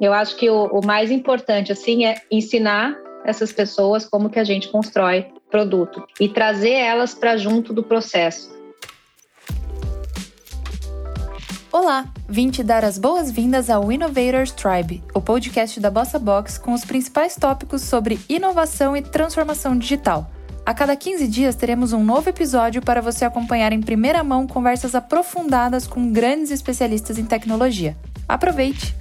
Eu acho que o, o mais importante assim é ensinar essas pessoas como que a gente constrói produto e trazer elas para junto do processo. Olá, vim te dar as boas-vindas ao Innovators Tribe, o podcast da Bossa Box com os principais tópicos sobre inovação e transformação digital. A cada 15 dias teremos um novo episódio para você acompanhar em primeira mão conversas aprofundadas com grandes especialistas em tecnologia. Aproveite!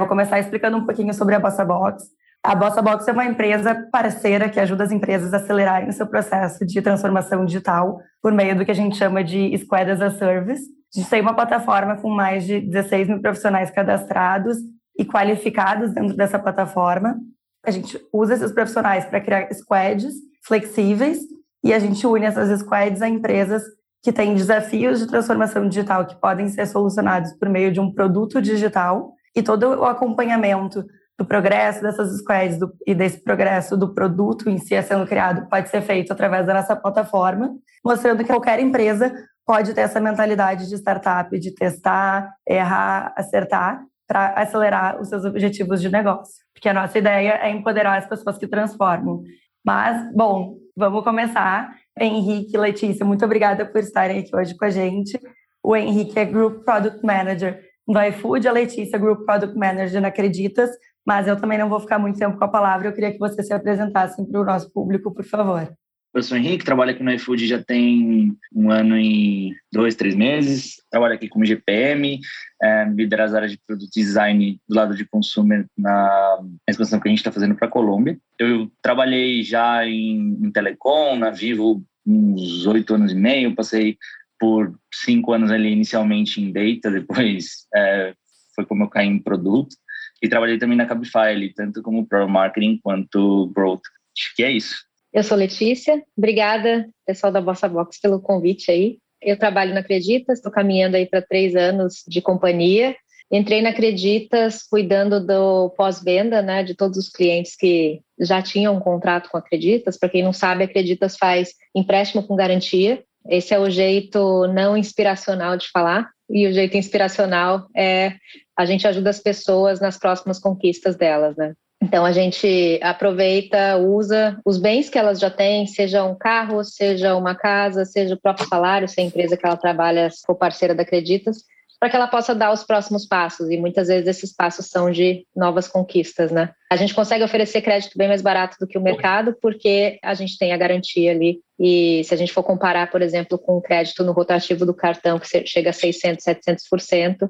Vou começar explicando um pouquinho sobre a Bossa Box. A Bossa Box é uma empresa parceira que ajuda as empresas a acelerarem o seu processo de transformação digital por meio do que a gente chama de Squad as a Service. A gente tem uma plataforma com mais de 16 mil profissionais cadastrados e qualificados dentro dessa plataforma. A gente usa esses profissionais para criar squads flexíveis e a gente une essas squads a empresas que têm desafios de transformação digital que podem ser solucionados por meio de um produto digital e todo o acompanhamento do progresso dessas squads do, e desse progresso do produto em si sendo criado pode ser feito através da nossa plataforma, mostrando que qualquer empresa pode ter essa mentalidade de startup, de testar, errar, acertar, para acelerar os seus objetivos de negócio. Porque a nossa ideia é empoderar as pessoas que transformam. Mas, bom, vamos começar. Henrique Letícia, muito obrigada por estarem aqui hoje com a gente. O Henrique é Group Product Manager no iFood, a Letícia, Group Product Manager na Acreditas, mas eu também não vou ficar muito tempo com a palavra, eu queria que você se apresentasse para o nosso público, por favor. Eu sou o Henrique, trabalho aqui no iFood já tem um ano e dois, três meses. Trabalho aqui como GPM, é, liderar as áreas de produto design do lado de consumer na expansão que a gente está fazendo para a Colômbia. Eu trabalhei já em, em telecom, na Vivo, uns oito anos e meio. Passei por cinco anos ali inicialmente em data, depois é, foi como eu caí em produto. E trabalhei também na Cabify, tanto como Pro Marketing quanto Growth. Acho que é isso. Eu sou Letícia. Obrigada, pessoal da Bossa Box, pelo convite aí. Eu trabalho na Acreditas, estou caminhando aí para três anos de companhia. Entrei na Acreditas cuidando do pós-venda, né, de todos os clientes que já tinham um contrato com a Acreditas. Para quem não sabe, a Acreditas faz empréstimo com garantia. Esse é o jeito não inspiracional de falar. E o jeito inspiracional é a gente ajuda as pessoas nas próximas conquistas delas, né? Então a gente aproveita, usa os bens que elas já têm, seja um carro, seja uma casa, seja o próprio salário, se a empresa que ela trabalha for parceira da Acreditas, para que ela possa dar os próximos passos. E muitas vezes esses passos são de novas conquistas, né? A gente consegue oferecer crédito bem mais barato do que o mercado, porque a gente tem a garantia ali. E se a gente for comparar, por exemplo, com o crédito no rotativo do cartão, que chega a 600, 700%,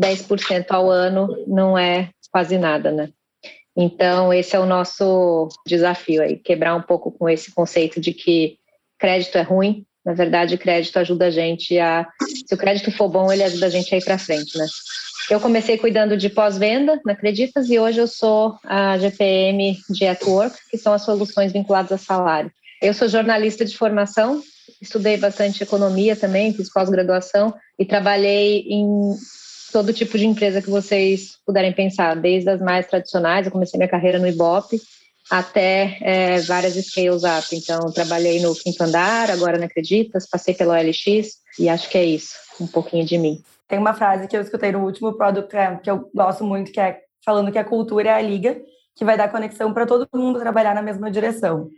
10% ao ano não é quase nada, né? Então, esse é o nosso desafio aí, quebrar um pouco com esse conceito de que crédito é ruim. Na verdade, crédito ajuda a gente a. Se o crédito for bom, ele ajuda a gente a ir para frente, né? Eu comecei cuidando de pós-venda na Acreditas e hoje eu sou a GPM de At Work, que são as soluções vinculadas a salário. Eu sou jornalista de formação, estudei bastante economia também, fiz pós-graduação e trabalhei em todo tipo de empresa que vocês puderem pensar, desde as mais tradicionais, eu comecei minha carreira no Ibope, até é, várias scales up. Então, trabalhei no Quinto Andar, agora na Acreditas, passei pelo OLX e acho que é isso, um pouquinho de mim. Tem uma frase que eu escutei no último Product Camp que eu gosto muito, que é falando que a cultura é a liga que vai dar conexão para todo mundo trabalhar na mesma direção.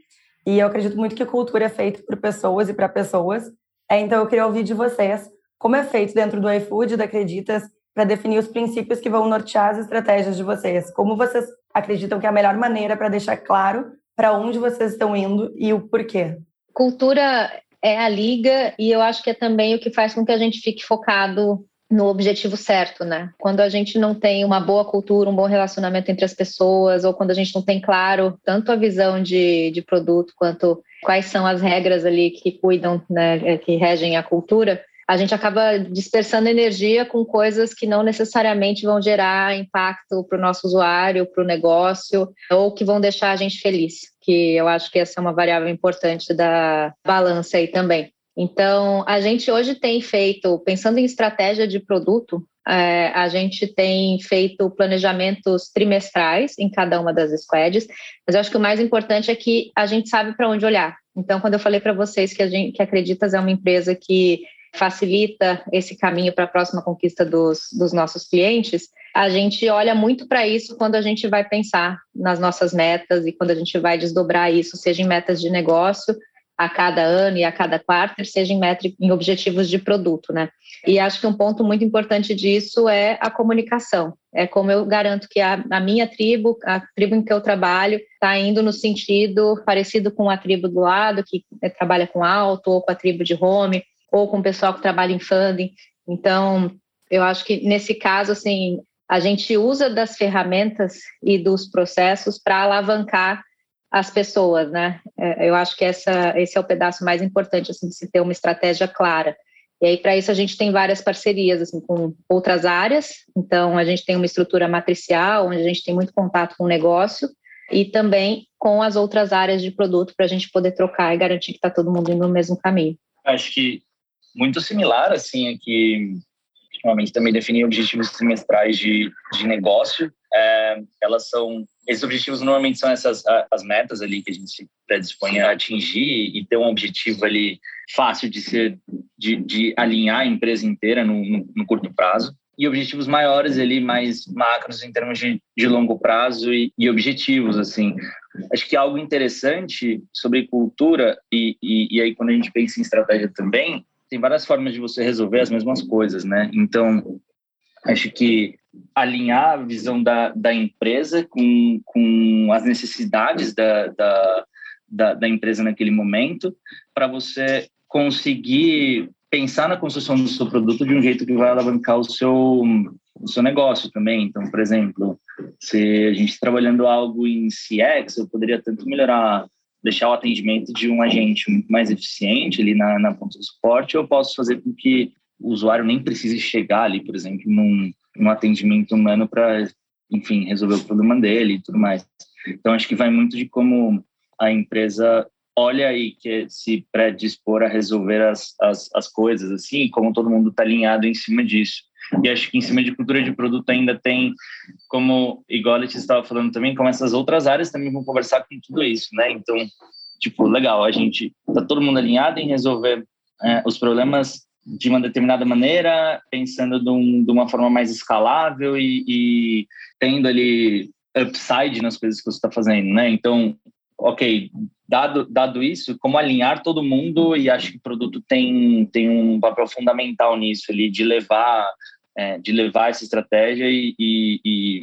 E eu acredito muito que cultura é feita por pessoas e para pessoas. É, então, eu queria ouvir de vocês como é feito dentro do iFood, da Acreditas, para definir os princípios que vão nortear as estratégias de vocês. Como vocês acreditam que é a melhor maneira para deixar claro para onde vocês estão indo e o porquê? Cultura é a liga e eu acho que é também o que faz com que a gente fique focado no objetivo certo, né? Quando a gente não tem uma boa cultura, um bom relacionamento entre as pessoas, ou quando a gente não tem claro tanto a visão de, de produto quanto quais são as regras ali que cuidam, né, que regem a cultura, a gente acaba dispersando energia com coisas que não necessariamente vão gerar impacto para o nosso usuário, para o negócio, ou que vão deixar a gente feliz, que eu acho que essa é uma variável importante da balança aí também. Então, a gente hoje tem feito, pensando em estratégia de produto, é, a gente tem feito planejamentos trimestrais em cada uma das squads, mas eu acho que o mais importante é que a gente sabe para onde olhar. Então, quando eu falei para vocês que a gente que Acreditas é uma empresa que facilita esse caminho para a próxima conquista dos, dos nossos clientes, a gente olha muito para isso quando a gente vai pensar nas nossas metas e quando a gente vai desdobrar isso, seja em metas de negócio a cada ano e a cada quarto, seja em, métrica, em objetivos de produto, né? E acho que um ponto muito importante disso é a comunicação. É como eu garanto que a, a minha tribo, a tribo em que eu trabalho, está indo no sentido parecido com a tribo do lado, que é, trabalha com alto, ou com a tribo de home, ou com o pessoal que trabalha em funding. Então, eu acho que nesse caso, assim, a gente usa das ferramentas e dos processos para alavancar as pessoas, né? É, eu acho que essa, esse é o pedaço mais importante, assim, de se ter uma estratégia clara. E aí, para isso, a gente tem várias parcerias, assim, com outras áreas. Então, a gente tem uma estrutura matricial, onde a gente tem muito contato com o negócio, e também com as outras áreas de produto, para a gente poder trocar e garantir que está todo mundo indo no mesmo caminho. Acho que muito similar, assim, é que ultimamente também definir objetivos trimestrais de, de negócio. É, elas são esses objetivos normalmente são essas as metas ali que a gente predispõe a atingir e ter um objetivo ali fácil de ser de, de alinhar a empresa inteira no, no, no, curto prazo. E objetivos maiores ali mais macros em termos de, de longo prazo e, e objetivos assim. Acho que algo interessante sobre cultura e, e, e aí quando a gente pensa em estratégia também tem várias formas de você resolver as mesmas coisas né? Então acho que alinhar a visão da, da empresa com, com as necessidades da, da, da, da empresa naquele momento, para você conseguir pensar na construção do seu produto de um jeito que vai alavancar o seu, o seu negócio também. Então, por exemplo, se a gente trabalhando algo em CX, eu poderia tanto melhorar, deixar o atendimento de um agente muito mais eficiente ali na, na ponta do suporte, eu posso fazer com que o usuário nem precise chegar ali, por exemplo, num, um atendimento humano para, enfim, resolver o problema dele e tudo mais. Então, acho que vai muito de como a empresa olha e quer se predispor a resolver as, as, as coisas, assim, como todo mundo está alinhado em cima disso. E acho que em cima de cultura de produto ainda tem, como igual a Letícia estava falando também, como essas outras áreas também vão conversar com tudo isso, né? Então, tipo, legal, a gente tá todo mundo alinhado em resolver é, os problemas de uma determinada maneira, pensando de, um, de uma forma mais escalável e, e, tendo ali upside nas coisas que você está fazendo, né? Então, ok, dado, dado isso, como alinhar todo mundo e acho que o produto tem, tem um papel fundamental nisso ali, de levar, é, de levar essa estratégia e, e,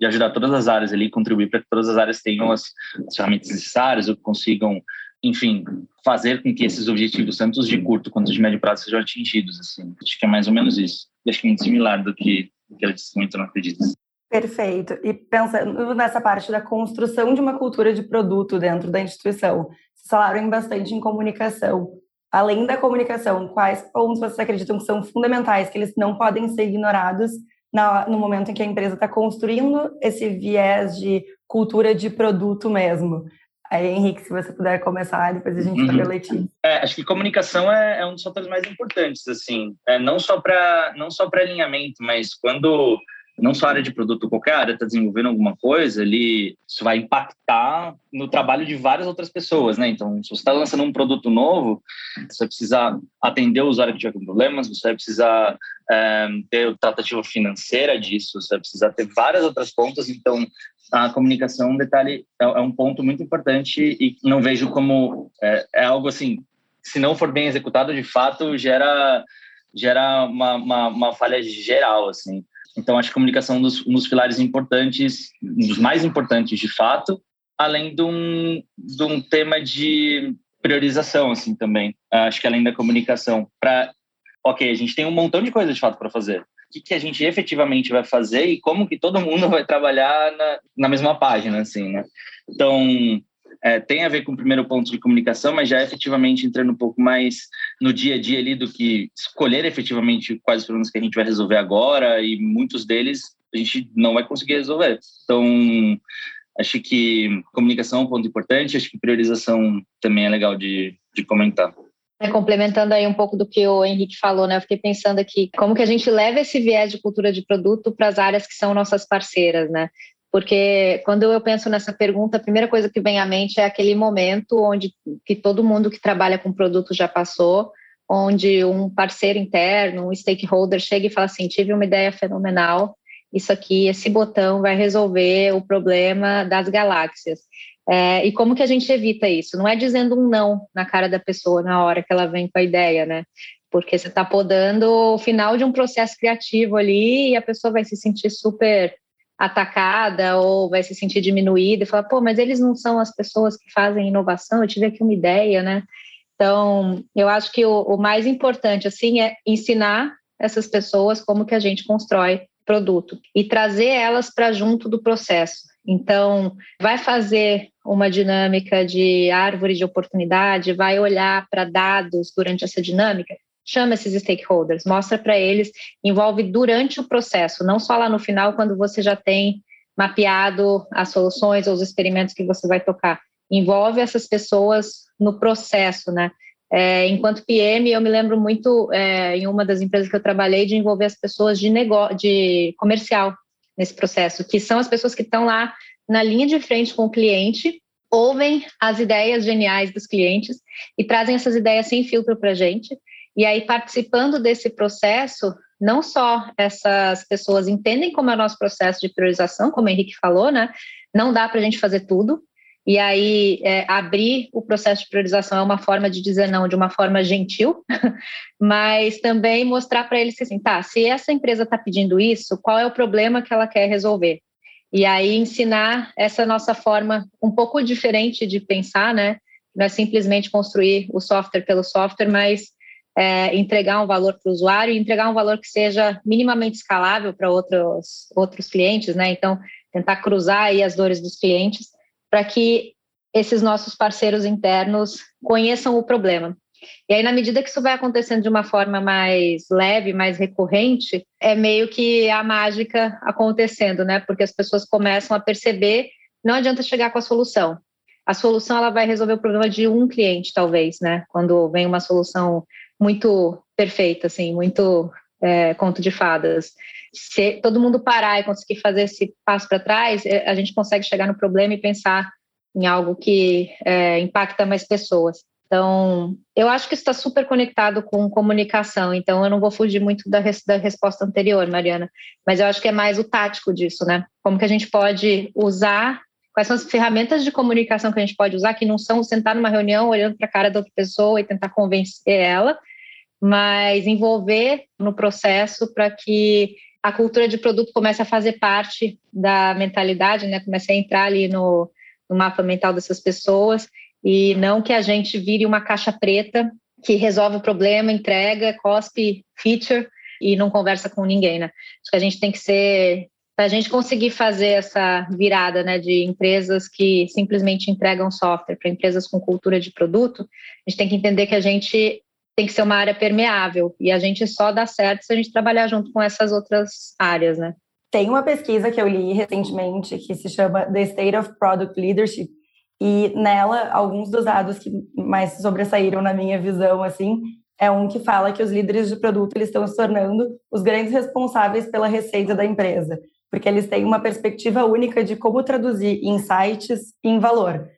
e, ajudar todas as áreas ali, contribuir para que todas as áreas tenham as, as ferramentas necessárias ou consigam enfim, fazer com que esses objetivos, tanto os de curto quanto de médio prazo, sejam atingidos. Assim. Acho que é mais ou menos isso. Acho que é muito similar do que, do que ela disse muito, não acredito. Perfeito. E pensando nessa parte da construção de uma cultura de produto dentro da instituição, vocês falaram bastante em comunicação. Além da comunicação, quais pontos vocês acreditam que são fundamentais, que eles não podem ser ignorados no momento em que a empresa está construindo esse viés de cultura de produto mesmo? Aí, Henrique, se você puder começar, depois a gente uhum. Letícia. É, acho que comunicação é, é, um dos fatores mais importantes, assim, é, não só para não só para alinhamento, mas quando não só a área de produto, qualquer área está desenvolvendo alguma coisa, ali isso vai impactar no trabalho de várias outras pessoas, né? Então, se você está lançando um produto novo, você vai precisar atender o usuário que tiver com problemas, você vai precisar é, ter tratativa financeira disso, você vai precisar ter várias outras pontas. Então, a comunicação, um detalhe, é, é, um ponto muito importante e não vejo como é, é, algo assim, se não for bem executado, de fato gera gera uma, uma, uma falha geral, assim. Então, acho que a comunicação é um dos, um dos pilares importantes, um dos mais importantes, de fato, além de um, de um tema de priorização, assim, também. Acho que além da comunicação, para ok, a gente tem um montão de coisa de fato para fazer que, que a gente efetivamente vai fazer e como que todo mundo vai trabalhar na, na mesma página, assim, né? Então, é, tem a ver com o primeiro ponto de comunicação, mas já efetivamente entrando um pouco mais no dia a dia ali do que escolher efetivamente quais os problemas que a gente vai resolver agora e muitos deles a gente não vai conseguir resolver. Então, acho que comunicação é um ponto importante, acho que priorização também é legal de, de comentar. É, complementando aí um pouco do que o Henrique falou, né? Eu fiquei pensando aqui como que a gente leva esse viés de cultura de produto para as áreas que são nossas parceiras, né? Porque quando eu penso nessa pergunta, a primeira coisa que vem à mente é aquele momento onde que todo mundo que trabalha com produto já passou, onde um parceiro interno, um stakeholder chega e fala assim: tive uma ideia fenomenal isso aqui, esse botão vai resolver o problema das galáxias. É, e como que a gente evita isso? Não é dizendo um não na cara da pessoa na hora que ela vem com a ideia, né? Porque você está podando o final de um processo criativo ali e a pessoa vai se sentir super atacada ou vai se sentir diminuída e falar, pô, mas eles não são as pessoas que fazem inovação, eu tive aqui uma ideia, né? Então, eu acho que o, o mais importante, assim, é ensinar essas pessoas como que a gente constrói produto e trazer elas para junto do processo. Então, vai fazer uma dinâmica de árvore de oportunidade, vai olhar para dados durante essa dinâmica, chama esses stakeholders, mostra para eles, envolve durante o processo, não só lá no final, quando você já tem mapeado as soluções ou os experimentos que você vai tocar. Envolve essas pessoas no processo, né? É, enquanto PM, eu me lembro muito é, em uma das empresas que eu trabalhei de envolver as pessoas de negócio, de comercial nesse processo, que são as pessoas que estão lá na linha de frente com o cliente, ouvem as ideias geniais dos clientes e trazem essas ideias sem filtro para a gente. E aí, participando desse processo, não só essas pessoas entendem como é o nosso processo de priorização, como o Henrique falou, né? Não dá para a gente fazer tudo, e aí, é, abrir o processo de priorização é uma forma de dizer não de uma forma gentil, mas também mostrar para eles que, assim, tá, se essa empresa está pedindo isso, qual é o problema que ela quer resolver? E aí, ensinar essa nossa forma um pouco diferente de pensar, né? Não é simplesmente construir o software pelo software, mas é, entregar um valor para o usuário e entregar um valor que seja minimamente escalável para outros, outros clientes, né? Então, tentar cruzar aí as dores dos clientes para que esses nossos parceiros internos conheçam o problema. E aí, na medida que isso vai acontecendo de uma forma mais leve, mais recorrente, é meio que a mágica acontecendo, né? Porque as pessoas começam a perceber, não adianta chegar com a solução. A solução ela vai resolver o problema de um cliente, talvez, né? Quando vem uma solução muito perfeita, assim, muito é, conto de fadas se todo mundo parar e conseguir fazer esse passo para trás, é, a gente consegue chegar no problema e pensar em algo que é, impacta mais pessoas. Então, eu acho que está super conectado com comunicação, então eu não vou fugir muito da, res, da resposta anterior, Mariana, mas eu acho que é mais o tático disso, né? Como que a gente pode usar, quais são as ferramentas de comunicação que a gente pode usar, que não são sentar numa reunião olhando para a cara da outra pessoa e tentar convencer ela, mas envolver no processo para que a cultura de produto começa a fazer parte da mentalidade, né? Começa a entrar ali no, no mapa mental dessas pessoas e não que a gente vire uma caixa preta que resolve o problema, entrega, cospe feature e não conversa com ninguém, né? Acho que a gente tem que ser para a gente conseguir fazer essa virada, né, de empresas que simplesmente entregam software para empresas com cultura de produto, a gente tem que entender que a gente tem que ser uma área permeável. E a gente só dá certo se a gente trabalhar junto com essas outras áreas, né? Tem uma pesquisa que eu li recentemente que se chama The State of Product Leadership. E nela alguns dos dados que mais sobressaíram na minha visão assim é um que fala que os líderes de produto eles estão se tornando os grandes responsáveis pela receita da empresa, porque eles têm uma perspectiva única de como traduzir insights em valor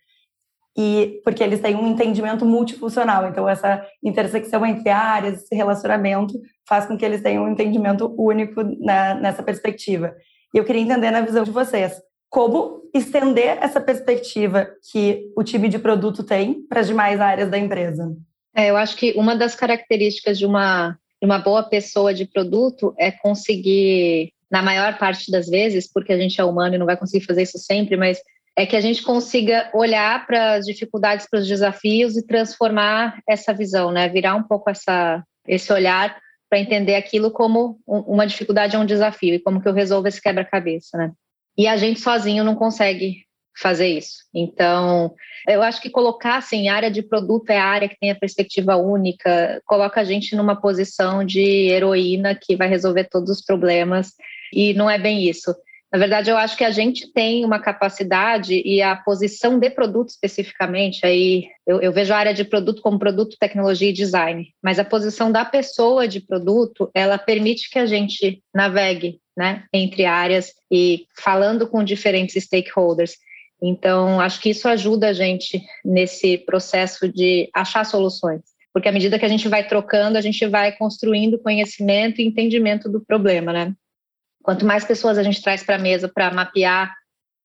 e porque eles têm um entendimento multifuncional. Então, essa intersecção entre áreas, esse relacionamento, faz com que eles tenham um entendimento único na, nessa perspectiva. E eu queria entender na visão de vocês, como estender essa perspectiva que o time de produto tem para as demais áreas da empresa? É, eu acho que uma das características de uma, de uma boa pessoa de produto é conseguir, na maior parte das vezes, porque a gente é humano e não vai conseguir fazer isso sempre, mas é que a gente consiga olhar para as dificuldades, para os desafios e transformar essa visão, né? Virar um pouco essa, esse olhar para entender aquilo como uma dificuldade ou um desafio e como que eu resolvo esse quebra-cabeça, né? E a gente sozinho não consegue fazer isso. Então, eu acho que colocar assim, área de produto é a área que tem a perspectiva única, coloca a gente numa posição de heroína que vai resolver todos os problemas e não é bem isso. Na verdade, eu acho que a gente tem uma capacidade e a posição de produto especificamente, aí eu, eu, vejo a área de produto como produto, tecnologia e design, mas a posição da pessoa de produto, ela permite que a gente navegue né, entre áreas e falando com diferentes stakeholders. Então, acho que isso ajuda a gente nesse processo de achar soluções, porque à medida que a gente vai trocando, a gente vai construindo conhecimento e entendimento do problema, né? Quanto mais pessoas a gente traz para a mesa para mapear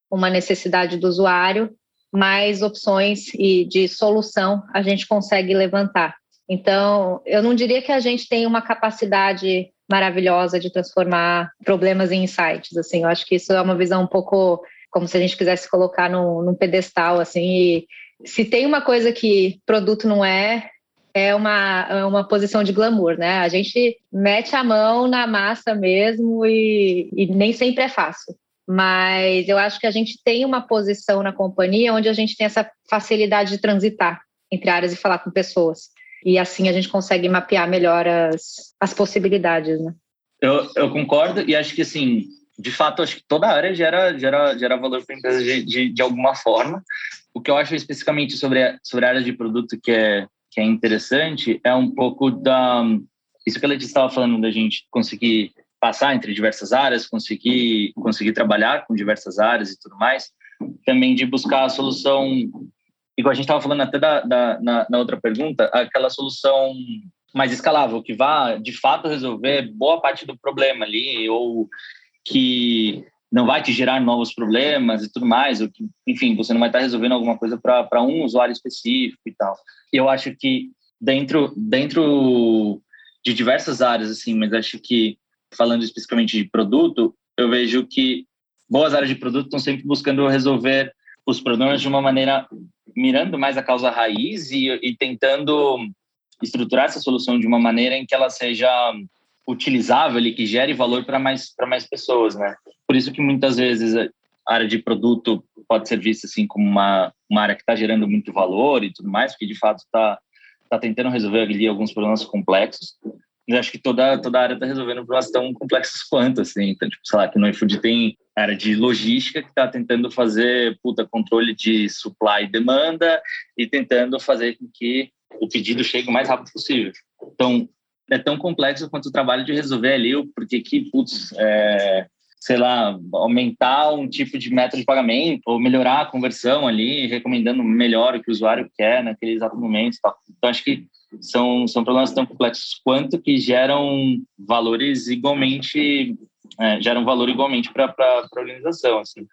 uma necessidade do usuário, mais opções e de solução a gente consegue levantar. Então, eu não diria que a gente tem uma capacidade maravilhosa de transformar problemas em insights. Assim, eu acho que isso é uma visão um pouco como se a gente quisesse colocar num, num pedestal, assim. E se tem uma coisa que produto não é, é uma, é uma posição de glamour, né? A gente mete a mão na massa mesmo e, e nem sempre é fácil. Mas eu acho que a gente tem uma posição na companhia onde a gente tem essa facilidade de transitar entre áreas e falar com pessoas. E assim a gente consegue mapear melhor as, as possibilidades, né? Eu, eu concordo e acho que, assim, de fato, acho que toda área gera, gera, gera valor para a empresa de, de, de, alguma forma. O que eu acho especificamente sobre sobre a área de produto que é, que é interessante é um pouco da... Isso que a Letícia estava falando, da gente conseguir passar entre diversas áreas, conseguir, conseguir trabalhar com diversas áreas e tudo mais. Também de buscar a solução igual a gente estava falando até da, da na, na, outra pergunta, aquela solução mais escalável, que vá de fato resolver boa parte do problema ali, ou que não vai te gerar novos problemas e tudo mais, ou que, enfim, você não vai estar resolvendo alguma coisa para um usuário específico e tal. Eu acho que dentro, dentro de diversas áreas, assim, mas acho que falando especificamente de produto, eu vejo que boas áreas de produto estão sempre buscando resolver os problemas de uma maneira mirando mais a causa raiz e, e tentando estruturar essa solução de uma maneira em que ela seja utilizável e que gere valor para mais para mais pessoas, né? Por isso que muitas vezes a área de produto pode ser vista assim como uma uma área que está gerando muito valor e tudo mais, porque de fato está tá tentando resolver ali alguns problemas complexos. Eu acho que toda toda área está resolvendo problemas tão complexos quanto assim. Então, tipo, sei lá, que no iFood tem área de logística que está tentando fazer puta, controle de supply e demanda e tentando fazer com que o pedido chegue o mais rápido possível. Então, é tão complexo quanto o trabalho de resolver ali, porque que, putz, é, sei lá, aumentar um tipo de método de pagamento ou melhorar a conversão ali, recomendando melhor o que o usuário quer naquele exato momento. Tal. Então, acho que são, são problemas tão complexos quanto que geram valores igualmente é, gera um valor igualmente para a organização. Assim.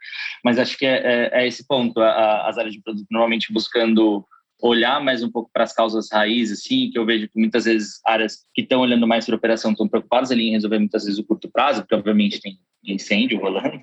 Mas acho que é, é, é esse ponto, a, a, as áreas de produto normalmente buscando olhar mais um pouco para as causas raízes, assim, que eu vejo que muitas vezes áreas que estão olhando mais para a operação estão preocupadas ali em resolver muitas vezes o curto prazo, porque obviamente tem incêndio rolando.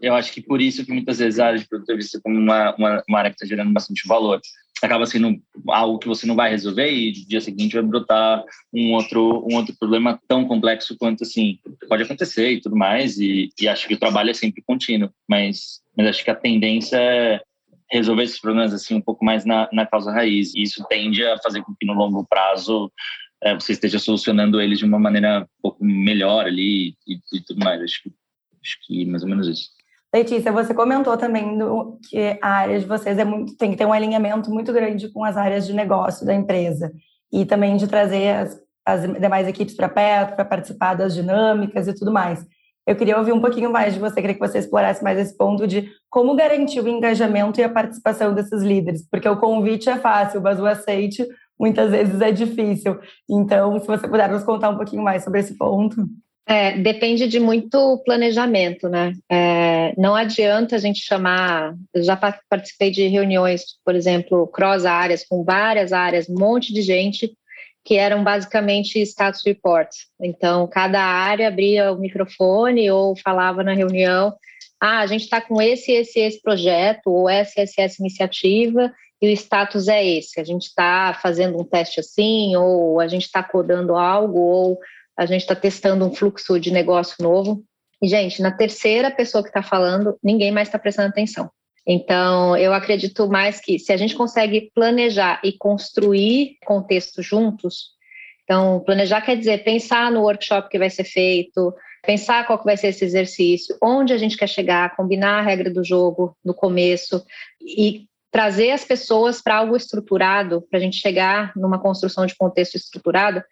Eu acho que por isso que muitas vezes a área de produto é vista como uma, uma, uma área que está gerando bastante valor acaba sendo algo que você não vai resolver e no dia seguinte vai brotar um outro um outro problema tão complexo quanto assim pode acontecer e tudo mais e, e acho que o trabalho é sempre contínuo mas mas acho que a tendência é resolver esses problemas assim um pouco mais na, na causa raiz. E isso tende a fazer com que no longo prazo é, você esteja solucionando eles de uma maneira um pouco melhor ali e, e tudo mais. Acho que acho que mais ou menos isso. Letícia, você comentou também do, que a área de vocês é muito, tem que ter um alinhamento muito grande com as áreas de negócio da empresa. E também de trazer as, as demais equipes para perto, para participar das dinâmicas e tudo mais. Eu queria ouvir um pouquinho mais de você, queria que você explorasse mais esse ponto de como garantir o engajamento e a participação desses líderes, porque o convite é fácil, mas o aceite muitas vezes é difícil. Então, se você puder nos contar um pouquinho mais sobre esse ponto. É, depende de muito planejamento, né? É, não adianta a gente chamar. Eu já participei de reuniões, por exemplo, cross áreas, com várias áreas, um monte de gente, que eram basicamente status reports. Então, cada área abria o microfone ou falava na reunião: ah, a gente está com esse, esse, esse projeto, ou essa, essa, essa iniciativa, e o status é esse. A gente está fazendo um teste assim, ou a gente está codando algo, ou a gente está testando um fluxo de negócio novo. E, gente, na terceira pessoa que está falando, ninguém mais está prestando atenção. Então, eu acredito mais que se a gente consegue planejar e construir contexto juntos, então, planejar quer dizer pensar no workshop que vai ser feito, pensar qual que vai ser esse exercício, onde a gente quer chegar, combinar a regra do jogo no começo e trazer as pessoas para algo estruturado, para a gente chegar numa construção de contexto estruturado,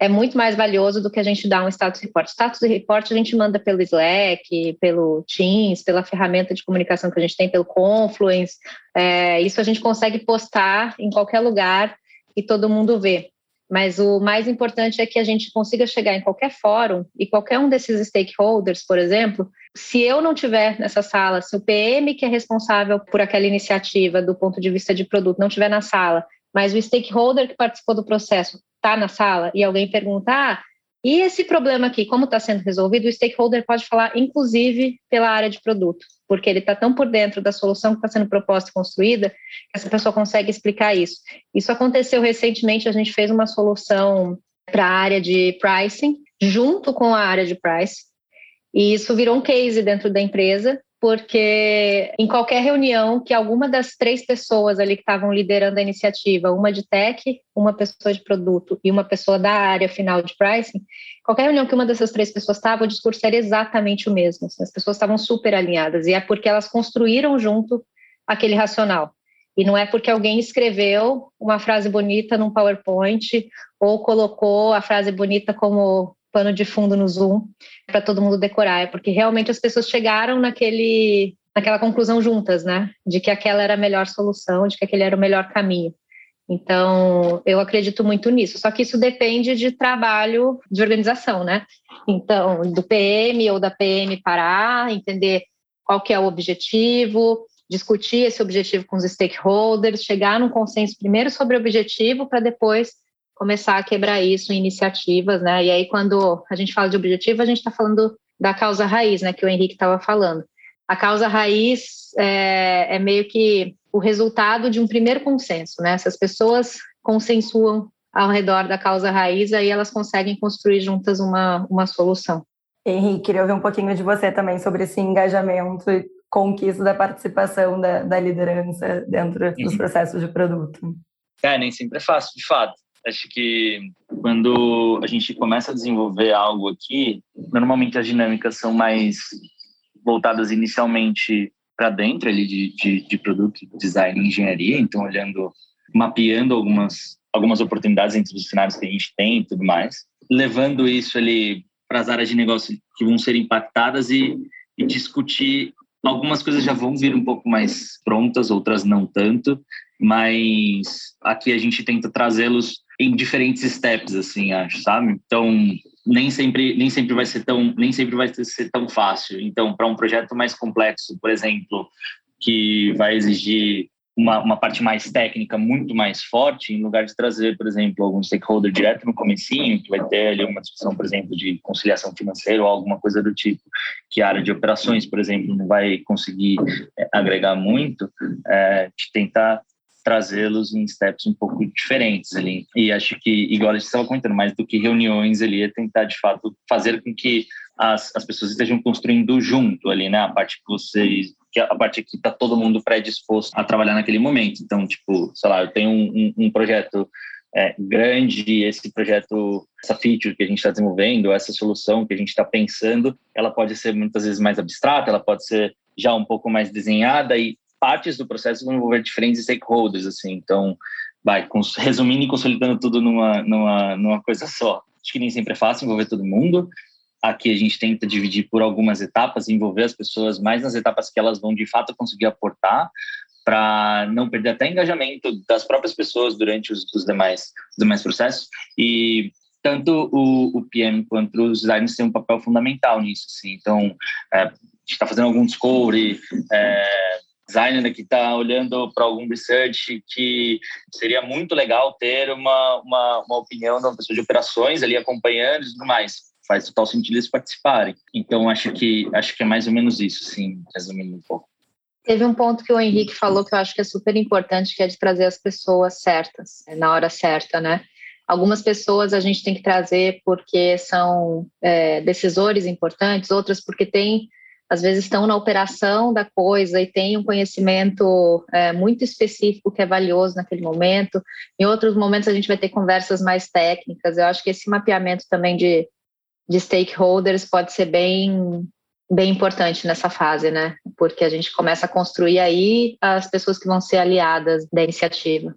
é muito mais valioso do que a gente dar um status report. Status report a gente manda pelo Slack, pelo Teams, pela ferramenta de comunicação que a gente tem, pelo Confluence. É, isso a gente consegue postar em qualquer lugar e todo mundo vê. Mas o mais importante é que a gente consiga chegar em qualquer fórum e qualquer um desses stakeholders, por exemplo, se eu não tiver nessa sala, se o PM que é responsável por aquela iniciativa do ponto de vista de produto não tiver na sala, mas o stakeholder que participou do processo está na sala e alguém pergunta, ah, e esse problema aqui, como está sendo resolvido, o stakeholder pode falar, inclusive, pela área de produto, porque ele está tão por dentro da solução que está sendo proposta e construída, que essa pessoa consegue explicar isso. Isso aconteceu recentemente, a gente fez uma solução para a área de pricing, junto com a área de price, e isso virou um case dentro da empresa, porque em qualquer reunião que alguma das três pessoas ali que estavam liderando a iniciativa, uma de tech, uma pessoa de produto e uma pessoa da área final de pricing, qualquer reunião que uma dessas três pessoas estava, o discurso era exatamente o mesmo. Assim, as pessoas estavam super alinhadas e é porque elas construíram junto aquele racional. E não é porque alguém escreveu uma frase bonita num PowerPoint ou colocou a frase bonita como pano de fundo no Zoom para todo mundo decorar, é porque realmente as pessoas chegaram naquele naquela conclusão juntas, né, de que aquela era a melhor solução, de que aquele era o melhor caminho. Então, eu acredito muito nisso. Só que isso depende de trabalho de organização, né? Então, do PM ou da PM parar, entender qual que é o objetivo, discutir esse objetivo com os stakeholders, chegar num consenso primeiro sobre o objetivo para depois começar a quebrar isso em iniciativas, né? E aí, quando a gente fala de objetivo, a gente está falando da causa raiz, né? Que o Henrique estava falando. A causa raiz é, é, meio que o resultado de um primeiro consenso, né? Se as pessoas consensuam ao redor da causa raiz, aí elas conseguem construir juntas uma, uma solução. Henrique, queria ouvir um pouquinho de você também sobre esse engajamento e conquista da participação da, da liderança dentro dos uhum. processos de produto. É, nem sempre é fácil, de fato. Acho que quando a gente começa a desenvolver algo aqui, normalmente as dinâmicas são mais voltadas inicialmente para dentro ali de, de, de produto, design e engenharia, então olhando, mapeando algumas, algumas oportunidades entre os cenários que a gente tem e tudo mais, levando isso ali para as áreas de negócio que vão ser impactadas e, e discutir Algumas coisas já vão vir um pouco mais prontas, outras não tanto, mas aqui a gente tenta trazê-los em diferentes steps, assim, acho, sabe? Então, nem sempre, nem sempre vai ser tão, nem sempre vai ser tão fácil. Então, para um projeto mais complexo, por exemplo, que vai exigir uma, uma parte mais técnica muito mais forte, em lugar de trazer, por exemplo, algum stakeholder direto no comecinho, que vai ter ali uma discussão, por exemplo, de conciliação financeira ou alguma coisa do tipo, que a área de operações, por exemplo, não vai conseguir é, agregar muito, é, de tentar trazê-los em steps um pouco diferentes ali. E acho que, igual a gente estava comentando, mais do que reuniões ali, é tentar, de fato, fazer com que as, as pessoas estejam construindo junto ali, né? A parte que vocês que a parte que está todo mundo predisposto a trabalhar naquele momento. Então, tipo, sei lá, eu tenho um, um, um projeto é, grande, esse projeto, essa feature que a gente está desenvolvendo, essa solução que a gente está pensando, ela pode ser muitas vezes mais abstrata, ela pode ser já um pouco mais desenhada e partes do processo vão envolver diferentes stakeholders, assim, então, vai, resumindo e consolidando tudo numa, numa, numa coisa só. Acho que nem sempre é fácil envolver todo mundo. Aqui a gente tenta dividir por algumas etapas, envolver as pessoas mais nas etapas que elas vão de fato conseguir aportar, para não perder até engajamento das próprias pessoas durante os, os, demais, os demais processos. E tanto o, o PM quanto os designers têm um papel fundamental nisso. Assim. Então, é, a gente está fazendo algum discovery, é, designer que está olhando para algum research que seria muito legal ter uma, uma, uma, opinião de uma pessoa de operações ali acompanhando e tudo mais. Faz total sentido eles participarem. Então, acho que, acho que é mais ou menos isso, sim, resumindo um pouco. Teve um ponto que o Henrique falou que eu acho que é super importante, que é de trazer as pessoas certas, na hora certa, né? Algumas pessoas a gente tem que trazer porque são é, decisores importantes, outras porque têm às vezes estão na operação da coisa e têm um conhecimento é, muito específico que é valioso naquele momento. Em outros momentos a gente vai ter conversas mais técnicas. Eu acho que esse mapeamento também de, de stakeholders pode ser bem bem importante nessa fase, né? Porque a gente começa a construir aí as pessoas que vão ser aliadas da iniciativa.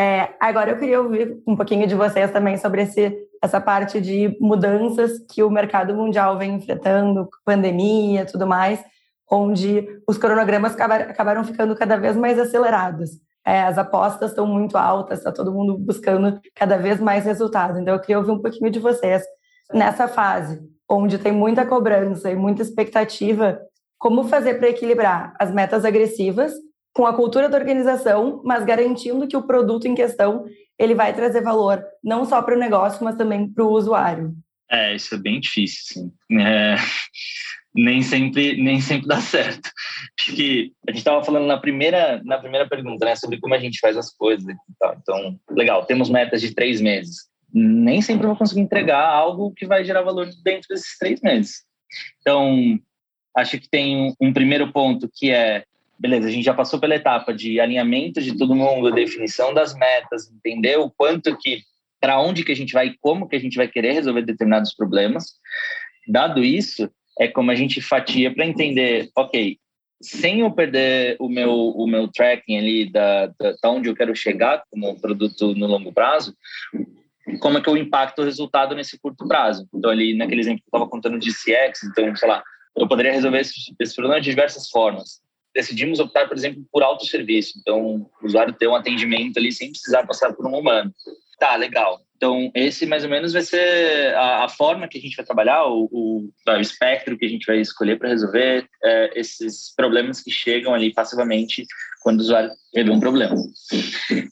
É, agora eu queria ouvir um pouquinho de vocês também sobre esse, essa parte de mudanças que o mercado mundial vem enfrentando, pandemia, tudo mais, onde os cronogramas acabaram ficando cada vez mais acelerados. é, as apostas estão muito altas, está todo mundo buscando cada vez mais resultado. Então, eu queria ouvir um pouquinho de vocês nessa fase, onde tem muita cobrança e muita expectativa, como fazer para equilibrar as metas agressivas com a cultura da organização, mas garantindo que o produto em questão ele vai trazer valor não só para o negócio, mas também para o usuário. É, isso é bem difícil, sim. É, nem sempre nem sempre dá certo. Acho que a gente estava falando na primeira na primeira pergunta, né, sobre como a gente faz as coisas. Então, legal, temos metas de três meses. Nem sempre vou conseguir entregar algo que vai gerar valor dentro desses três meses. Então, acho que tem um primeiro ponto que é beleza, a gente já passou pela etapa de alinhamento de todo mundo, definição das metas, entender o quanto que, para onde que a gente vai e como que a gente vai querer resolver determinados problemas. Dado isso, é como a gente fatia para entender, ok, sem eu perder o meu, o meu tracking ali da, da, da onde eu quero chegar como produto no longo prazo, como é que eu impacto o resultado nesse curto prazo. Então, ali, naquele exemplo que eu estava contando de CX, então, sei lá, eu poderia resolver esse, esse problema de diversas formas decidimos optar, por exemplo, por autosserviço. Então, o usuário ter um atendimento ali sem precisar passar por um humano. Tá, legal. Então, esse mais ou menos vai ser a, a forma que a gente vai trabalhar, o, o, o espectro que a gente vai escolher para resolver é, esses problemas que chegam ali passivamente quando o usuário teve um problema.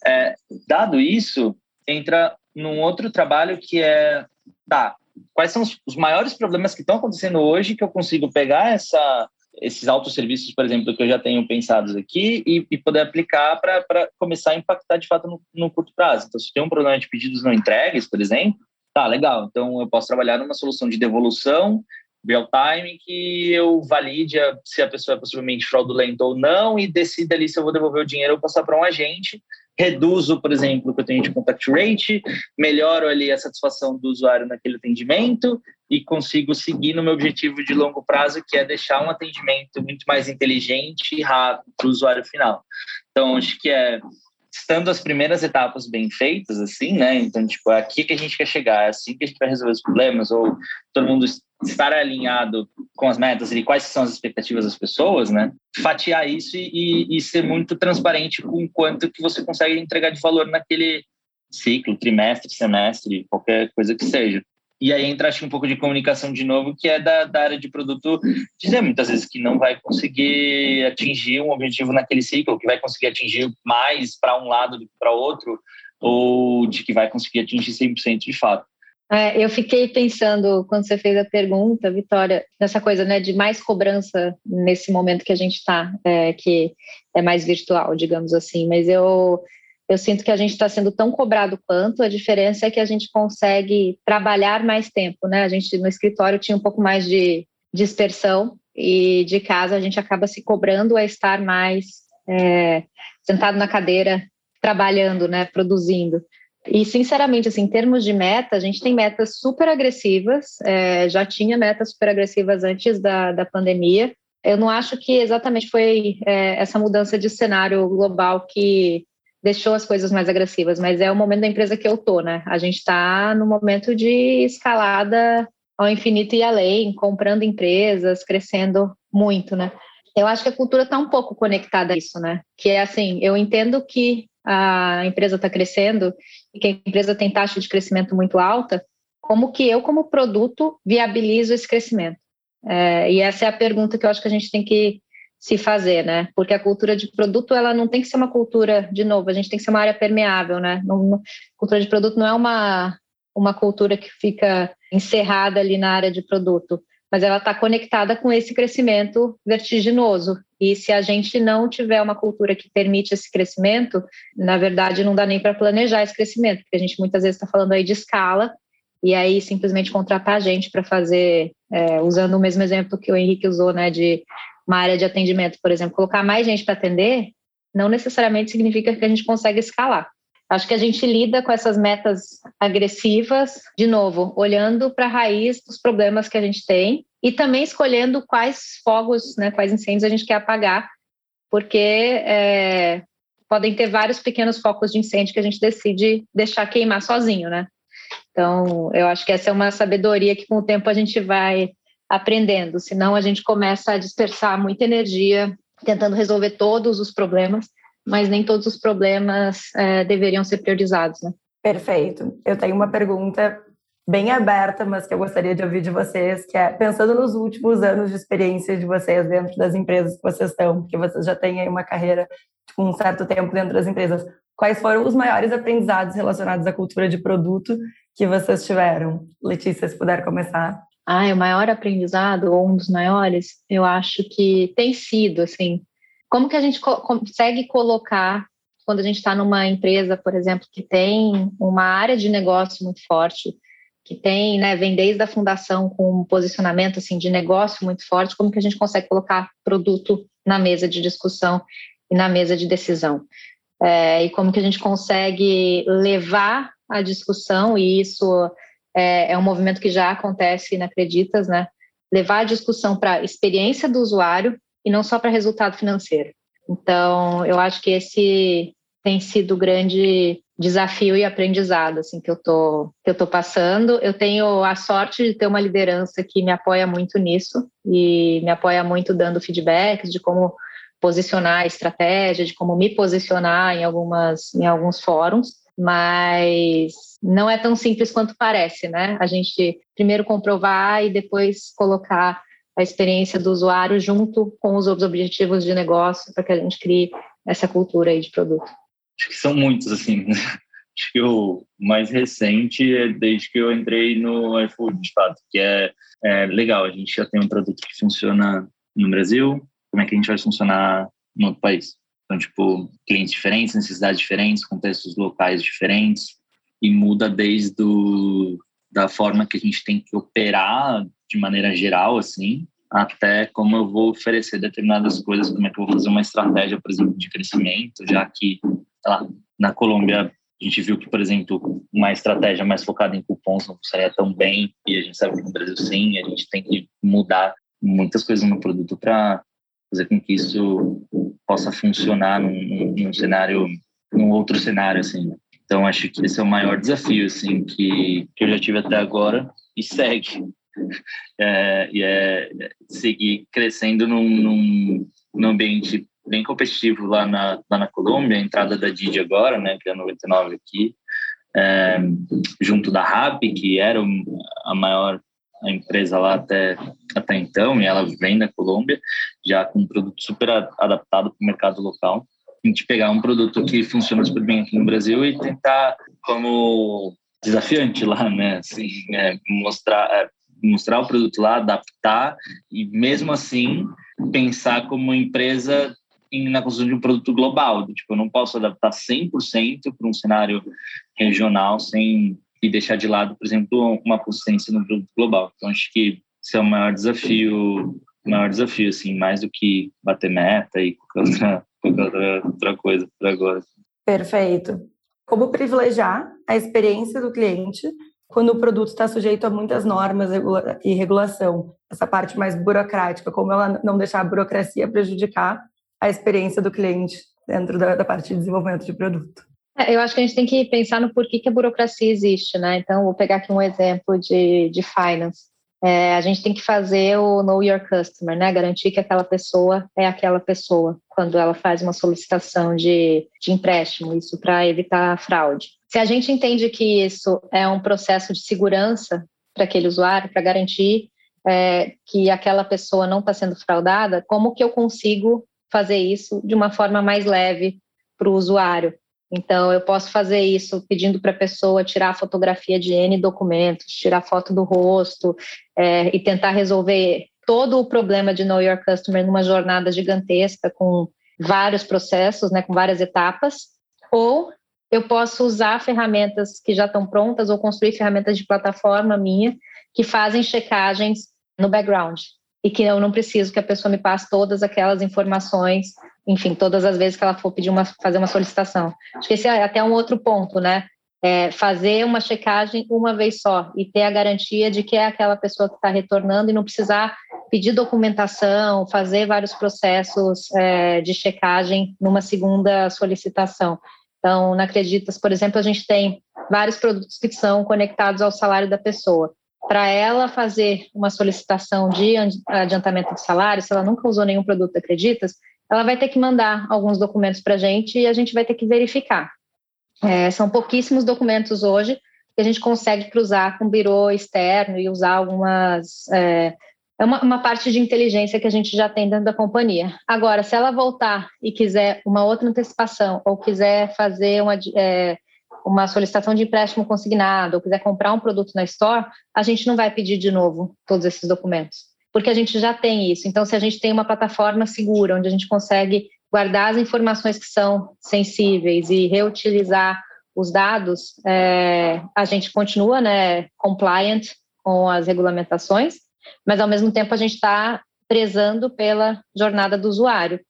É, dado isso, entra num outro trabalho que é, tá, quais são os, os maiores problemas que estão acontecendo hoje que eu consigo pegar essa esses autosserviços, por exemplo, que eu já tenho pensados aqui e, e poder aplicar para começar a impactar de fato no, no, curto prazo. Então, se tem um problema de pedidos não entregues, por exemplo, tá, legal. Então, eu posso trabalhar numa solução de devolução real time que eu valide a, se a pessoa é possivelmente fraudulenta ou não e decida ali se eu vou devolver o dinheiro ou passar para um agente reduzo, por exemplo, o que eu tenho de contact rate, melhoro ali a satisfação do usuário naquele atendimento e consigo seguir no meu objetivo de longo prazo, que é deixar um atendimento muito mais inteligente e rápido para o usuário final. Então, acho que é estando as primeiras etapas bem feitas, assim, né? Então, tipo, é aqui que a gente quer chegar, é assim que a gente vai resolver os problemas, ou todo mundo estar alinhado com as metas e quais são as expectativas das pessoas, né? Fatiar isso e, e, ser muito transparente com o quanto que você consegue entregar de valor naquele ciclo, trimestre, semestre, qualquer coisa que seja. E aí entra, acho um pouco de comunicação de novo, que é da, da área de produto, dizer muitas vezes que não vai conseguir atingir um objetivo naquele ciclo, que vai conseguir atingir mais para um lado do que para outro, ou de que vai conseguir atingir 100% de fato. É, eu fiquei pensando, quando você fez a pergunta, Vitória, nessa coisa né, de mais cobrança nesse momento que a gente está, é, que é mais virtual, digamos assim, mas eu eu sinto que a gente está sendo tão cobrado quanto, a diferença é que a gente consegue trabalhar mais tempo, né? A gente no escritório tinha um pouco mais de dispersão e de casa a gente acaba se cobrando a estar mais é, sentado na cadeira, trabalhando, né? Produzindo. E, sinceramente, assim, em termos de meta, a gente tem metas super agressivas, é, já tinha metas super agressivas antes da, da pandemia. Eu não acho que exatamente foi é, essa mudança de cenário global que deixou as coisas mais agressivas, mas é o momento da empresa que eu tô, né? A gente está no momento de escalada ao infinito e além, comprando empresas, crescendo muito, né? Eu acho que a cultura está um pouco conectada a isso, né? Que é assim, eu entendo que a empresa está crescendo e que a empresa tem taxa de crescimento muito alta, como que eu, como produto, viabilizo esse crescimento? É, e essa é a pergunta que eu acho que a gente tem que se fazer, né? Porque a cultura de produto ela não tem que ser uma cultura de novo, a gente tem que ser uma área permeável, né? Não, cultura de produto não é uma uma cultura que fica encerrada ali na área de produto, mas ela está conectada com esse crescimento vertiginoso. E se a gente não tiver uma cultura que permite esse crescimento, na verdade não dá nem para planejar esse crescimento, porque a gente muitas vezes está falando aí de escala e aí simplesmente contratar gente para fazer, é, usando o mesmo exemplo que o Henrique usou, né, de uma área de atendimento, por exemplo, colocar mais gente para atender, não necessariamente significa que a gente consegue escalar. Acho que a gente lida com essas metas agressivas, de novo, olhando para a raiz dos problemas que a gente tem e também escolhendo quais fogos, né, quais incêndios a gente quer apagar, porque é, podem ter vários pequenos focos de incêndio que a gente decide deixar queimar sozinho, né? Então, eu acho que essa é uma sabedoria que com o tempo a gente vai aprendendo, senão a gente começa a dispersar muita energia tentando resolver todos os problemas mas nem todos os problemas é, deveriam ser priorizados. Né? Perfeito. Eu tenho uma pergunta bem aberta, mas que eu gostaria de ouvir de vocês, que é pensando nos últimos anos de experiência de vocês dentro das empresas que vocês estão, porque vocês já têm aí uma carreira com um certo tempo dentro das empresas, quais foram os maiores aprendizados relacionados à cultura de produto que vocês tiveram? Letícia, se puder começar. Ah, o maior aprendizado, ou um dos maiores, eu acho que tem sido, assim, como que a gente co consegue colocar, quando a gente está numa empresa, por exemplo, que tem uma área de negócio muito forte, que tem, né, vem desde a fundação com um posicionamento assim de negócio muito forte, como que a gente consegue colocar produto na mesa de discussão e na mesa de decisão? É, e como que a gente consegue levar a discussão, e isso é, é um movimento que já acontece na Acreditas, né? Levar a discussão para a experiência do usuário e não só para resultado financeiro. Então, eu acho que esse tem sido o grande desafio e aprendizado assim que eu tô que eu tô passando. Eu tenho a sorte de ter uma liderança que me apoia muito nisso e me apoia muito dando feedbacks de como posicionar a estratégia, de como me posicionar em algumas em alguns fóruns, mas não é tão simples quanto parece, né? A gente primeiro comprovar e depois colocar a experiência do usuário junto com os objetivos de negócio para que a gente crie essa cultura aí de produto. Acho que são muitos, assim. Acho que o mais recente é desde que eu entrei no iFood, de fato, que é, é legal. A gente já tem um produto que funciona no Brasil, como é que a gente vai funcionar no outro país? Então, tipo, clientes diferentes, necessidades diferentes, contextos locais diferentes, e muda desde do, da forma que a gente tem que operar de maneira geral, assim, até como eu vou oferecer determinadas coisas, como é que eu vou fazer uma estratégia, por exemplo, de crescimento, já que lá, na Colômbia a gente viu que, por exemplo, uma estratégia mais focada em cupons não funcionaria tão bem, e a gente sabe que no Brasil sim, a gente tem que mudar muitas coisas no produto para fazer com que isso possa funcionar num, num, cenário, num outro cenário, assim. Então, acho que esse é o maior desafio, assim, que, que eu já tive até agora e segue. É, e é seguir crescendo num, num, num ambiente bem competitivo lá na, lá na Colômbia, a entrada da Didi agora, né, que é a 99 aqui, é, junto da Rappi, que era a maior empresa lá até, até então, e ela vem da Colômbia, já com um produto super adaptado para o mercado local. A gente pegar um produto que funciona super bem aqui no Brasil e tentar, como desafiante lá, né, assim, é, mostrar, é, mostrar o produto lá, adaptar e mesmo assim pensar como empresa em, na construção de um produto global. Tipo, eu não posso adaptar 100% para um cenário regional sem e deixar de lado, por exemplo, uma consistência no produto global. Então, acho que esse é o maior desafio, maior desafio, assim, mais do que bater meta e qualquer outra, qualquer outra, outra coisa por agora. Perfeito. Como privilegiar a experiência do cliente quando o produto está sujeito a muitas normas e regulação? Essa parte mais burocrática, como ela não deixar a burocracia prejudicar a experiência do cliente dentro da, da parte de desenvolvimento de produto. É, eu acho que a gente tem que pensar no porquê que a burocracia existe, né? Então, vou pegar aqui um exemplo de, de finance. É, a gente tem que fazer o know your customer, né? Garantir que aquela pessoa é aquela pessoa quando ela faz uma solicitação de, de empréstimo, isso para evitar fraude. Se a gente entende que isso é um processo de segurança para aquele usuário, para garantir é, que aquela pessoa não está sendo fraudada, como que eu consigo fazer isso de uma forma mais leve para o usuário. Então, eu posso fazer isso pedindo para a pessoa tirar a fotografia de N documentos, tirar foto do rosto é, e tentar resolver todo o problema de Know Your Customer numa jornada gigantesca com vários processos, né, com várias etapas. Ou eu posso usar ferramentas que já estão prontas ou construir ferramentas de plataforma minha que fazem checagens no background e que eu não preciso que a pessoa me passe todas aquelas informações, enfim, todas as vezes que ela for pedir uma, fazer uma solicitação. Acho que esse é até um outro ponto, né? É fazer uma checagem uma vez só e ter a garantia de que é aquela pessoa que está retornando e não precisar pedir documentação, fazer vários processos é, de checagem numa segunda solicitação. Então, na Acreditas, por exemplo, a gente tem vários produtos que são conectados ao salário da pessoa para ela fazer uma solicitação de adiantamento de salário, se ela nunca usou nenhum produto Acreditas, ela vai ter que mandar alguns documentos para a gente e a gente vai ter que verificar. É, são pouquíssimos documentos hoje que a gente consegue cruzar com o birô externo e usar algumas. É, é uma, uma, parte de inteligência que a gente já tem dentro da companhia. Agora, se ela voltar e quiser uma outra antecipação ou quiser fazer uma, é, uma solicitação de empréstimo consignado ou quiser comprar um produto na store, a gente não vai pedir de novo todos esses documentos, porque a gente já tem isso. Então, se a gente tem uma plataforma segura, onde a gente consegue guardar as informações que são sensíveis e reutilizar os dados, é, a gente continua né, compliant com as regulamentações, mas ao mesmo tempo a gente está prezando pela jornada do usuário.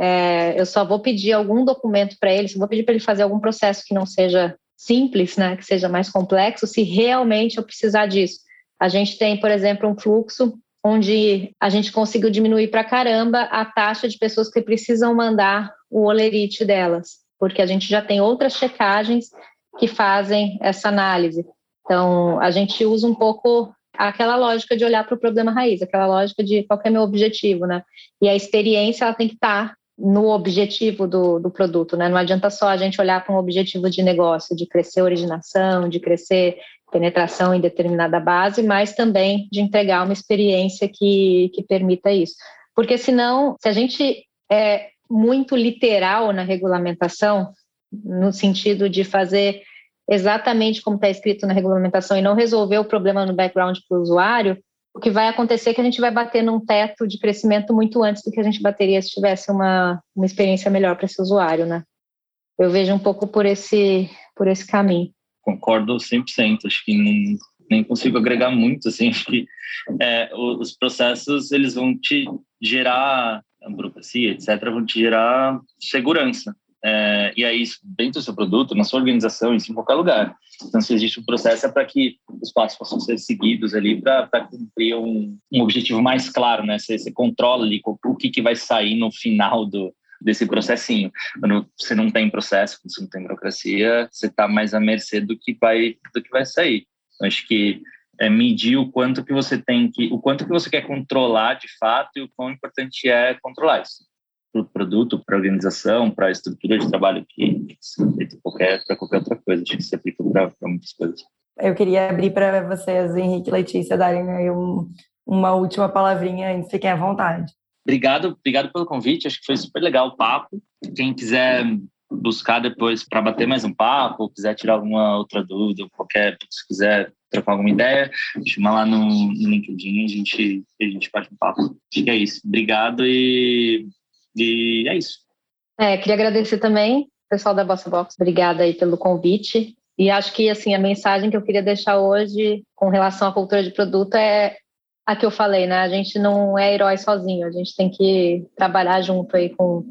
É, eu só vou pedir algum documento para ele, só vou pedir para ele fazer algum processo que não seja simples, né, que seja mais complexo, se realmente eu precisar disso. A gente tem, por exemplo, um fluxo onde a gente conseguiu diminuir para caramba a taxa de pessoas que precisam mandar o olerite delas, porque a gente já tem outras checagens que fazem essa análise. Então, a gente usa um pouco aquela lógica de olhar para o problema raiz, aquela lógica de qual é meu objetivo, né? E a experiência ela tem que estar tá no objetivo do, do produto, né? Não adianta só a gente olhar para um objetivo de negócio, de crescer originação, de crescer penetração em determinada base, mas também de entregar uma experiência que, que permita isso. Porque senão, se a gente é muito literal na regulamentação, no sentido de fazer exatamente como está escrito na regulamentação e não resolver o problema no background para o usuário, o que vai acontecer é que a gente vai bater num teto de crescimento muito antes do que a gente bateria se tivesse uma, uma experiência melhor para esse usuário, né? Eu vejo um pouco por esse, por esse caminho. Concordo 100%, acho que não, nem consigo agregar muito, assim, acho que é, os processos, eles vão te gerar, a burocracia, etc., vão te gerar segurança, é, e aí, dentro do seu produto, na sua organização, em qualquer lugar. Então, se existe um processo, é para que os passos possam ser seguidos ali para cumprir um, um, objetivo mais claro, né? Você, você controla ali o que, que vai sair no final do, desse processinho. Quando você não tem processo, quando você não tem burocracia, você está mais à mercê do que vai, do que vai sair. Acho que é medir o quanto que você tem que, o quanto que você quer controlar de fato e o quão importante é controlar isso para o produto, para a organização, para a estrutura de trabalho que, feito qualquer, para qualquer outra coisa. Acho que se aplica para muitas coisas. Eu queria abrir para vocês, Henrique e Letícia, darem aí um, uma última palavrinha fiquem à vontade. Obrigado, obrigado pelo convite. Acho que foi super legal o papo. Quem quiser buscar depois para bater mais um papo, ou quiser tirar alguma outra dúvida, qualquer, se quiser trocar alguma ideia, chama lá no, no LinkedIn, a gente, a gente bate um papo. Acho que é isso. Obrigado e e é isso. É, queria agradecer também, pessoal da Bossa Box, obrigada aí pelo convite. E acho que assim a mensagem que eu queria deixar hoje com relação à cultura de produto é a que eu falei, né? A gente não é herói sozinho, a gente tem que trabalhar junto aí com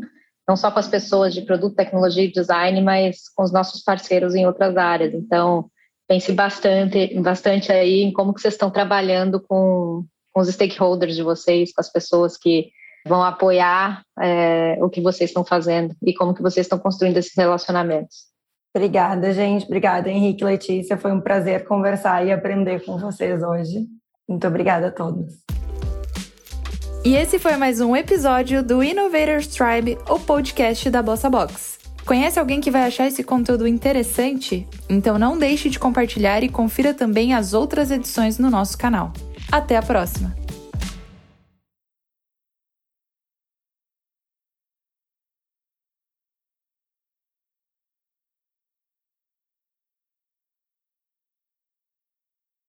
não só com as pessoas de produto, tecnologia e design, mas com os nossos parceiros em outras áreas. Então, pense bastante, bastante aí em como que vocês estão trabalhando com, com os stakeholders de vocês, com as pessoas que vão apoiar é, o que vocês estão fazendo e como que vocês estão construindo esses relacionamentos. Obrigada, gente. Obrigada, Henrique Letícia. Foi um prazer conversar e aprender com vocês hoje. Muito obrigada a todos. E esse foi mais um episódio do Innovators Tribe, o podcast da Bossa Box. Conhece alguém que vai achar esse conteúdo interessante? Então não deixe de compartilhar e confira também as outras edições no nosso canal. Até a próxima!